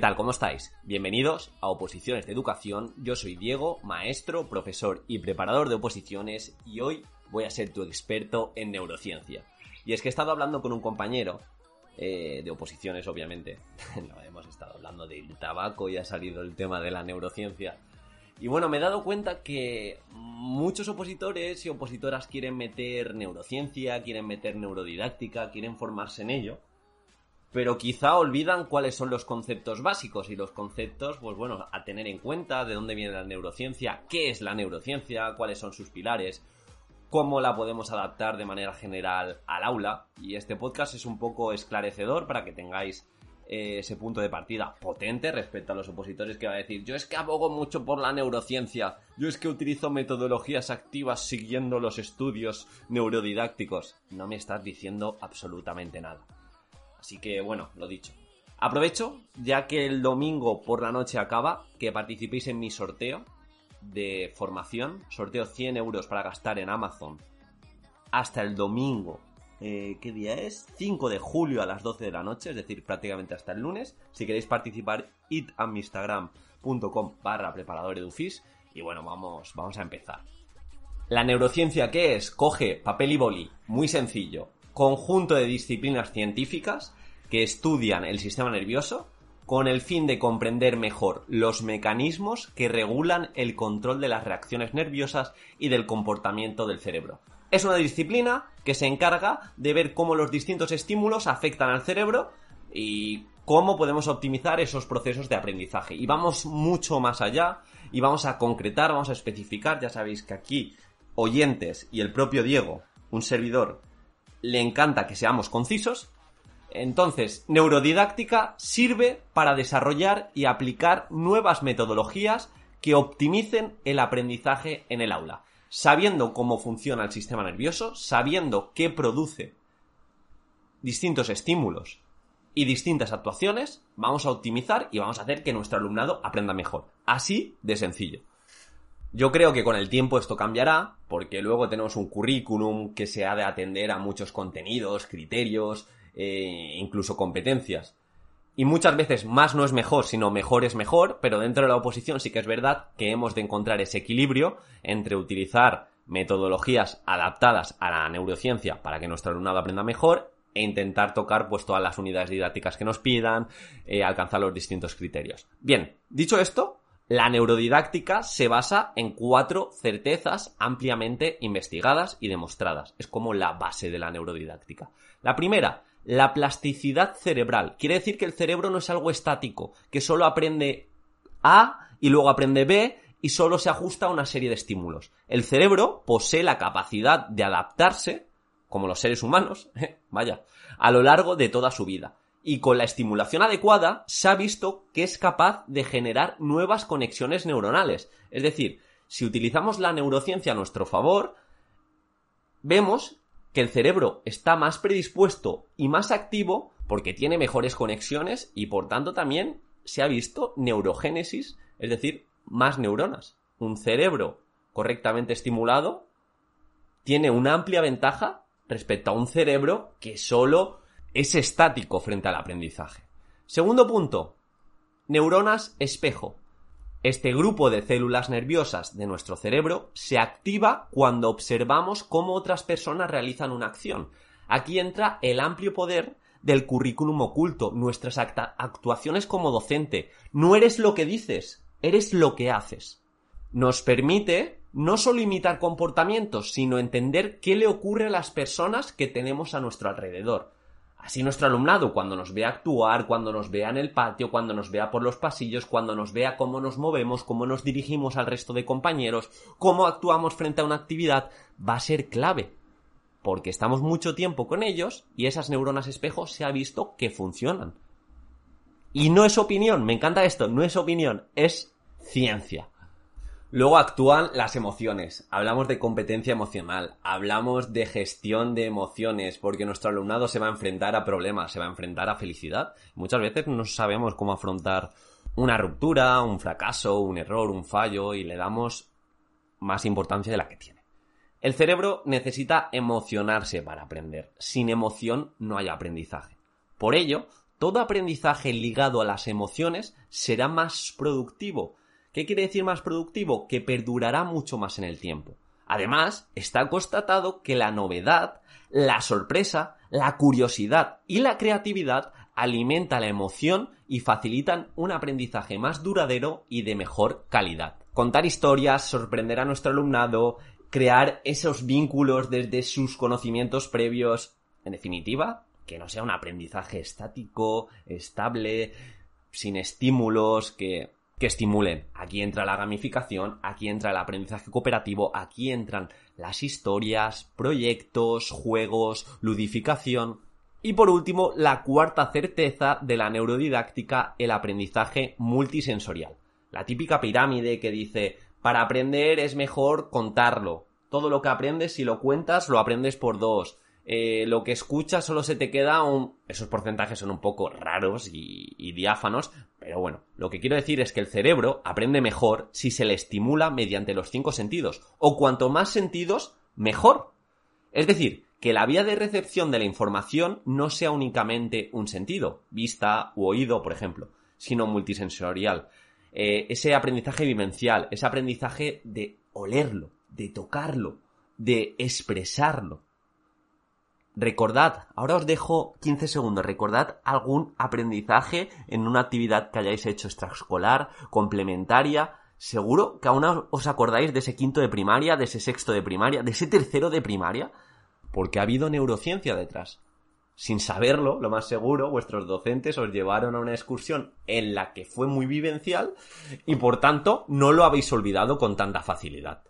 ¿Qué tal? ¿Cómo estáis? Bienvenidos a Oposiciones de Educación. Yo soy Diego, maestro, profesor y preparador de oposiciones y hoy voy a ser tu experto en neurociencia. Y es que he estado hablando con un compañero eh, de oposiciones, obviamente. no, hemos estado hablando del tabaco y ha salido el tema de la neurociencia. Y bueno, me he dado cuenta que muchos opositores y opositoras quieren meter neurociencia, quieren meter neurodidáctica, quieren formarse en ello, pero quizá olvidan cuáles son los conceptos básicos y los conceptos, pues bueno, a tener en cuenta, de dónde viene la neurociencia, qué es la neurociencia, cuáles son sus pilares, cómo la podemos adaptar de manera general al aula. Y este podcast es un poco esclarecedor para que tengáis eh, ese punto de partida potente respecto a los opositores que va a decir, yo es que abogo mucho por la neurociencia, yo es que utilizo metodologías activas siguiendo los estudios neurodidácticos. No me estás diciendo absolutamente nada. Así que bueno, lo dicho. Aprovecho, ya que el domingo por la noche acaba, que participéis en mi sorteo de formación. Sorteo 100 euros para gastar en Amazon hasta el domingo. Eh, ¿Qué día es? 5 de julio a las 12 de la noche, es decir, prácticamente hasta el lunes. Si queréis participar, id a mi instagram.com barra preparador edufis. Y bueno, vamos, vamos a empezar. La neurociencia, ¿qué es? Coge papel y boli, muy sencillo. Conjunto de disciplinas científicas que estudian el sistema nervioso con el fin de comprender mejor los mecanismos que regulan el control de las reacciones nerviosas y del comportamiento del cerebro. Es una disciplina que se encarga de ver cómo los distintos estímulos afectan al cerebro y cómo podemos optimizar esos procesos de aprendizaje. Y vamos mucho más allá y vamos a concretar, vamos a especificar, ya sabéis que aquí oyentes y el propio Diego, un servidor, le encanta que seamos concisos entonces, neurodidáctica sirve para desarrollar y aplicar nuevas metodologías que optimicen el aprendizaje en el aula, sabiendo cómo funciona el sistema nervioso, sabiendo qué produce distintos estímulos y distintas actuaciones, vamos a optimizar y vamos a hacer que nuestro alumnado aprenda mejor. Así de sencillo. Yo creo que con el tiempo esto cambiará, porque luego tenemos un currículum que se ha de atender a muchos contenidos, criterios, eh, incluso competencias. Y muchas veces más no es mejor, sino mejor es mejor, pero dentro de la oposición sí que es verdad que hemos de encontrar ese equilibrio entre utilizar metodologías adaptadas a la neurociencia para que nuestro alumnado aprenda mejor e intentar tocar pues todas las unidades didácticas que nos pidan, eh, alcanzar los distintos criterios. Bien, dicho esto, la neurodidáctica se basa en cuatro certezas ampliamente investigadas y demostradas. Es como la base de la neurodidáctica. La primera, la plasticidad cerebral. Quiere decir que el cerebro no es algo estático, que solo aprende A y luego aprende B y solo se ajusta a una serie de estímulos. El cerebro posee la capacidad de adaptarse, como los seres humanos, vaya, a lo largo de toda su vida. Y con la estimulación adecuada se ha visto que es capaz de generar nuevas conexiones neuronales. Es decir, si utilizamos la neurociencia a nuestro favor, vemos que el cerebro está más predispuesto y más activo porque tiene mejores conexiones y por tanto también se ha visto neurogénesis, es decir, más neuronas. Un cerebro correctamente estimulado tiene una amplia ventaja respecto a un cerebro que solo es estático frente al aprendizaje. Segundo punto, neuronas espejo. Este grupo de células nerviosas de nuestro cerebro se activa cuando observamos cómo otras personas realizan una acción. Aquí entra el amplio poder del currículum oculto, nuestras actuaciones como docente. No eres lo que dices, eres lo que haces. Nos permite no solo imitar comportamientos, sino entender qué le ocurre a las personas que tenemos a nuestro alrededor. Así nuestro alumnado, cuando nos vea actuar, cuando nos vea en el patio, cuando nos vea por los pasillos, cuando nos vea cómo nos movemos, cómo nos dirigimos al resto de compañeros, cómo actuamos frente a una actividad, va a ser clave. Porque estamos mucho tiempo con ellos y esas neuronas espejo se ha visto que funcionan. Y no es opinión, me encanta esto, no es opinión, es ciencia. Luego actúan las emociones. Hablamos de competencia emocional, hablamos de gestión de emociones, porque nuestro alumnado se va a enfrentar a problemas, se va a enfrentar a felicidad. Muchas veces no sabemos cómo afrontar una ruptura, un fracaso, un error, un fallo, y le damos más importancia de la que tiene. El cerebro necesita emocionarse para aprender. Sin emoción no hay aprendizaje. Por ello, todo aprendizaje ligado a las emociones será más productivo. ¿Qué quiere decir más productivo? Que perdurará mucho más en el tiempo. Además, está constatado que la novedad, la sorpresa, la curiosidad y la creatividad alimentan la emoción y facilitan un aprendizaje más duradero y de mejor calidad. Contar historias, sorprender a nuestro alumnado, crear esos vínculos desde sus conocimientos previos, en definitiva, que no sea un aprendizaje estático, estable, sin estímulos, que, que estimulen. Aquí entra la gamificación, aquí entra el aprendizaje cooperativo, aquí entran las historias, proyectos, juegos, ludificación. Y por último, la cuarta certeza de la neurodidáctica, el aprendizaje multisensorial. La típica pirámide que dice, para aprender es mejor contarlo. Todo lo que aprendes, si lo cuentas, lo aprendes por dos. Eh, lo que escuchas solo se te queda un... Esos porcentajes son un poco raros y, y diáfanos, pero bueno, lo que quiero decir es que el cerebro aprende mejor si se le estimula mediante los cinco sentidos, o cuanto más sentidos, mejor. Es decir, que la vía de recepción de la información no sea únicamente un sentido, vista u oído, por ejemplo, sino multisensorial. Eh, ese aprendizaje vivencial, ese aprendizaje de olerlo, de tocarlo, de expresarlo. Recordad, ahora os dejo 15 segundos, recordad algún aprendizaje en una actividad que hayáis hecho extraescolar, complementaria, seguro que aún os acordáis de ese quinto de primaria, de ese sexto de primaria, de ese tercero de primaria, porque ha habido neurociencia detrás. Sin saberlo, lo más seguro, vuestros docentes os llevaron a una excursión en la que fue muy vivencial y por tanto no lo habéis olvidado con tanta facilidad.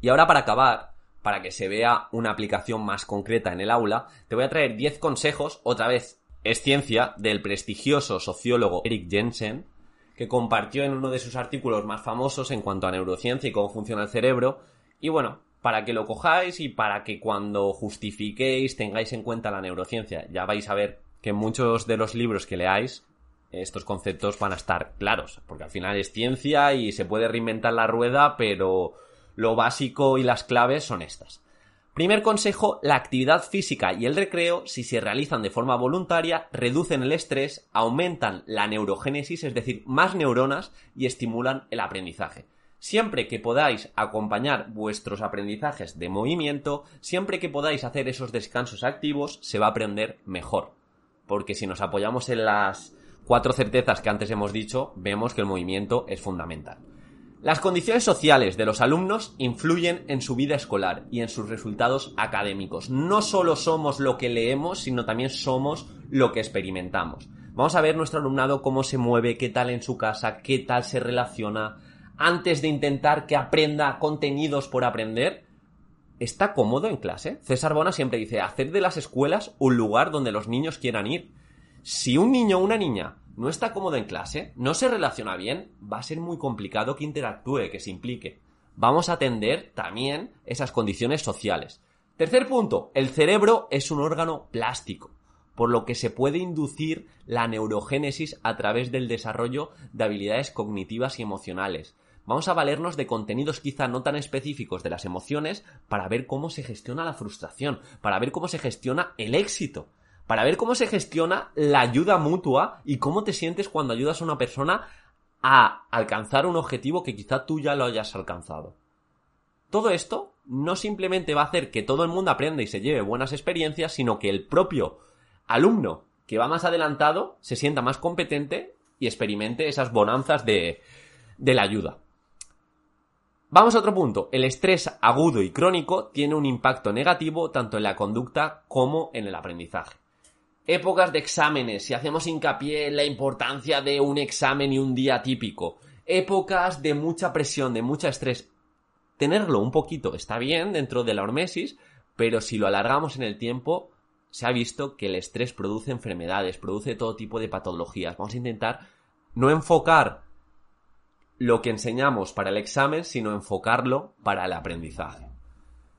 Y ahora para acabar, para que se vea una aplicación más concreta en el aula, te voy a traer 10 consejos, otra vez es ciencia, del prestigioso sociólogo Eric Jensen, que compartió en uno de sus artículos más famosos en cuanto a neurociencia y cómo funciona el cerebro. Y bueno, para que lo cojáis y para que cuando justifiquéis tengáis en cuenta la neurociencia. Ya vais a ver que en muchos de los libros que leáis estos conceptos van a estar claros, porque al final es ciencia y se puede reinventar la rueda, pero lo básico y las claves son estas. Primer consejo, la actividad física y el recreo, si se realizan de forma voluntaria, reducen el estrés, aumentan la neurogénesis, es decir, más neuronas y estimulan el aprendizaje. Siempre que podáis acompañar vuestros aprendizajes de movimiento, siempre que podáis hacer esos descansos activos, se va a aprender mejor. Porque si nos apoyamos en las cuatro certezas que antes hemos dicho, vemos que el movimiento es fundamental. Las condiciones sociales de los alumnos influyen en su vida escolar y en sus resultados académicos. No solo somos lo que leemos, sino también somos lo que experimentamos. Vamos a ver nuestro alumnado cómo se mueve, qué tal en su casa, qué tal se relaciona, antes de intentar que aprenda contenidos por aprender, está cómodo en clase. César Bona siempre dice, hacer de las escuelas un lugar donde los niños quieran ir. Si un niño o una niña no está cómodo en clase, no se relaciona bien, va a ser muy complicado que interactúe, que se implique. Vamos a atender también esas condiciones sociales. Tercer punto, el cerebro es un órgano plástico por lo que se puede inducir la neurogénesis a través del desarrollo de habilidades cognitivas y emocionales. Vamos a valernos de contenidos quizá no tan específicos de las emociones para ver cómo se gestiona la frustración, para ver cómo se gestiona el éxito, para ver cómo se gestiona la ayuda mutua y cómo te sientes cuando ayudas a una persona a alcanzar un objetivo que quizá tú ya lo hayas alcanzado. Todo esto no simplemente va a hacer que todo el mundo aprenda y se lleve buenas experiencias, sino que el propio alumno que va más adelantado se sienta más competente y experimente esas bonanzas de, de la ayuda. Vamos a otro punto. El estrés agudo y crónico tiene un impacto negativo tanto en la conducta como en el aprendizaje. Épocas de exámenes, si hacemos hincapié en la importancia de un examen y un día típico. Épocas de mucha presión, de mucho estrés. Tenerlo un poquito está bien dentro de la hormesis, pero si lo alargamos en el tiempo, se ha visto que el estrés produce enfermedades, produce todo tipo de patologías. Vamos a intentar no enfocar lo que enseñamos para el examen, sino enfocarlo para el aprendizaje.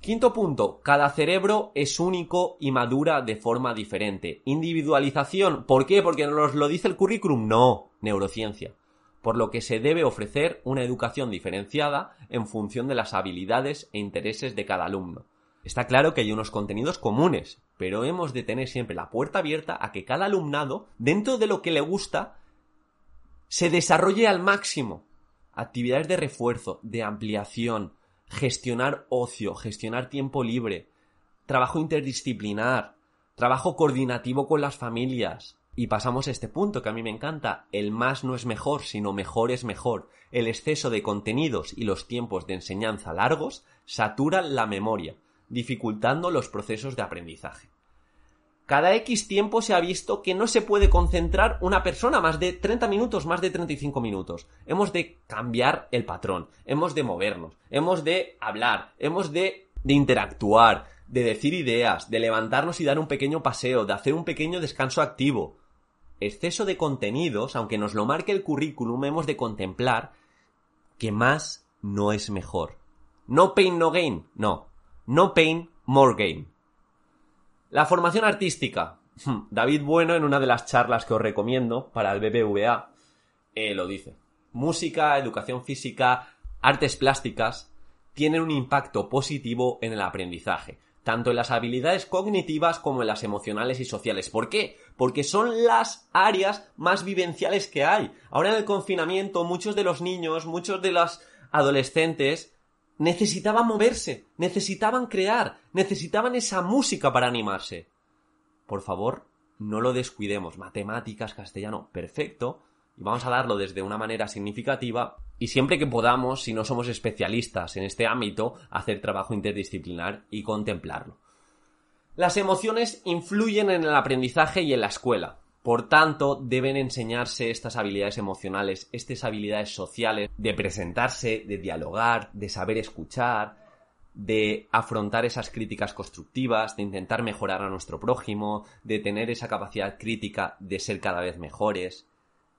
Quinto punto, cada cerebro es único y madura de forma diferente. Individualización, ¿por qué? Porque nos lo dice el currículum, no, neurociencia. Por lo que se debe ofrecer una educación diferenciada en función de las habilidades e intereses de cada alumno. Está claro que hay unos contenidos comunes, pero hemos de tener siempre la puerta abierta a que cada alumnado, dentro de lo que le gusta, se desarrolle al máximo. Actividades de refuerzo, de ampliación, gestionar ocio, gestionar tiempo libre, trabajo interdisciplinar, trabajo coordinativo con las familias. Y pasamos a este punto que a mí me encanta. El más no es mejor, sino mejor es mejor. El exceso de contenidos y los tiempos de enseñanza largos saturan la memoria dificultando los procesos de aprendizaje. Cada X tiempo se ha visto que no se puede concentrar una persona más de 30 minutos, más de 35 minutos. Hemos de cambiar el patrón, hemos de movernos, hemos de hablar, hemos de, interactuar, de decir ideas, de levantarnos y dar un pequeño paseo, de hacer un pequeño descanso activo. Exceso de contenidos, aunque nos lo marque el currículum, hemos de contemplar que más no es mejor. No pain, no gain, no. No pain, more gain. La formación artística. Hmm, David Bueno, en una de las charlas que os recomiendo para el BBVA, eh, lo dice. Música, educación física, artes plásticas tienen un impacto positivo en el aprendizaje, tanto en las habilidades cognitivas como en las emocionales y sociales. ¿Por qué? Porque son las áreas más vivenciales que hay. Ahora en el confinamiento, muchos de los niños, muchos de los adolescentes necesitaban moverse, necesitaban crear, necesitaban esa música para animarse. Por favor, no lo descuidemos. Matemáticas, castellano, perfecto. Y vamos a darlo desde una manera significativa y siempre que podamos, si no somos especialistas en este ámbito, hacer trabajo interdisciplinar y contemplarlo. Las emociones influyen en el aprendizaje y en la escuela. Por tanto, deben enseñarse estas habilidades emocionales, estas habilidades sociales, de presentarse, de dialogar, de saber escuchar, de afrontar esas críticas constructivas, de intentar mejorar a nuestro prójimo, de tener esa capacidad crítica de ser cada vez mejores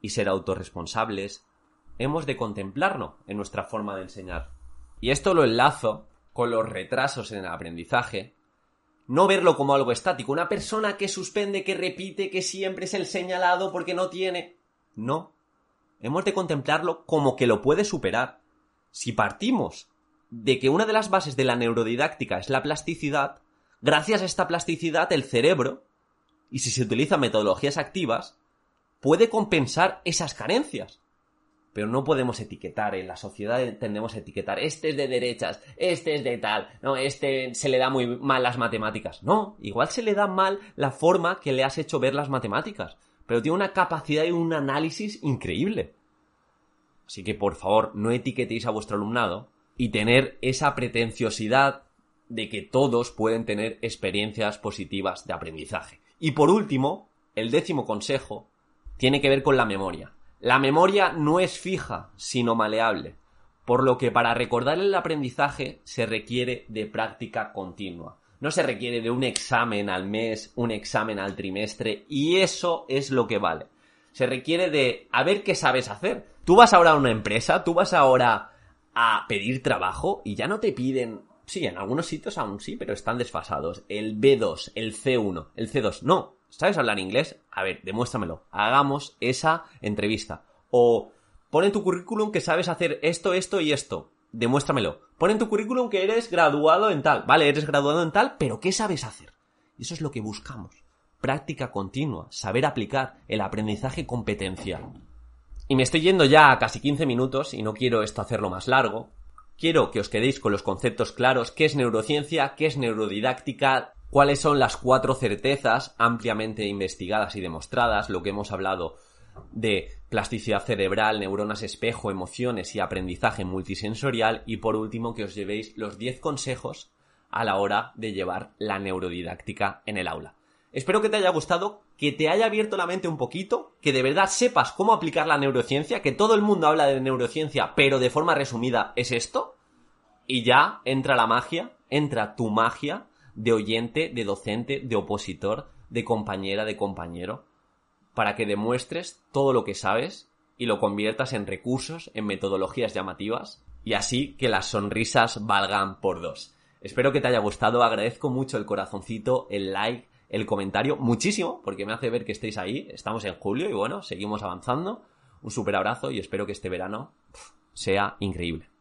y ser autorresponsables. Hemos de contemplarlo en nuestra forma de enseñar. Y esto lo enlazo con los retrasos en el aprendizaje, no verlo como algo estático. Una persona que suspende, que repite, que siempre es el señalado porque no tiene. No. Hemos de contemplarlo como que lo puede superar. Si partimos de que una de las bases de la neurodidáctica es la plasticidad, gracias a esta plasticidad el cerebro, y si se utilizan metodologías activas, puede compensar esas carencias pero no podemos etiquetar. En la sociedad tendemos a etiquetar. Este es de derechas, este es de tal, no, este se le da muy mal las matemáticas. No, igual se le da mal la forma que le has hecho ver las matemáticas, pero tiene una capacidad y un análisis increíble. Así que por favor, no etiquetéis a vuestro alumnado y tener esa pretenciosidad de que todos pueden tener experiencias positivas de aprendizaje. Y por último, el décimo consejo tiene que ver con la memoria. La memoria no es fija, sino maleable, por lo que para recordar el aprendizaje se requiere de práctica continua. No se requiere de un examen al mes, un examen al trimestre, y eso es lo que vale. Se requiere de a ver qué sabes hacer. Tú vas ahora a una empresa, tú vas ahora a pedir trabajo y ya no te piden Sí, en algunos sitios aún sí, pero están desfasados. El B2, el C1, el C2. No, ¿Sabes hablar inglés? A ver, demuéstramelo. Hagamos esa entrevista. O pon en tu currículum que sabes hacer esto, esto y esto. Demuéstramelo. Pon en tu currículum que eres graduado en tal. Vale, eres graduado en tal, pero ¿qué sabes hacer? Y eso es lo que buscamos. Práctica continua, saber aplicar el aprendizaje competencial. Y me estoy yendo ya a casi 15 minutos y no quiero esto hacerlo más largo. Quiero que os quedéis con los conceptos claros, qué es neurociencia, qué es neurodidáctica, cuáles son las cuatro certezas ampliamente investigadas y demostradas, lo que hemos hablado de plasticidad cerebral, neuronas espejo, emociones y aprendizaje multisensorial y por último que os llevéis los 10 consejos a la hora de llevar la neurodidáctica en el aula. Espero que te haya gustado, que te haya abierto la mente un poquito, que de verdad sepas cómo aplicar la neurociencia, que todo el mundo habla de neurociencia, pero de forma resumida es esto, y ya entra la magia, entra tu magia de oyente, de docente, de opositor, de compañera, de compañero, para que demuestres todo lo que sabes y lo conviertas en recursos, en metodologías llamativas, y así que las sonrisas valgan por dos. Espero que te haya gustado, agradezco mucho el corazoncito, el like, el comentario, muchísimo, porque me hace ver que estéis ahí, estamos en julio y bueno, seguimos avanzando. Un super abrazo y espero que este verano sea increíble.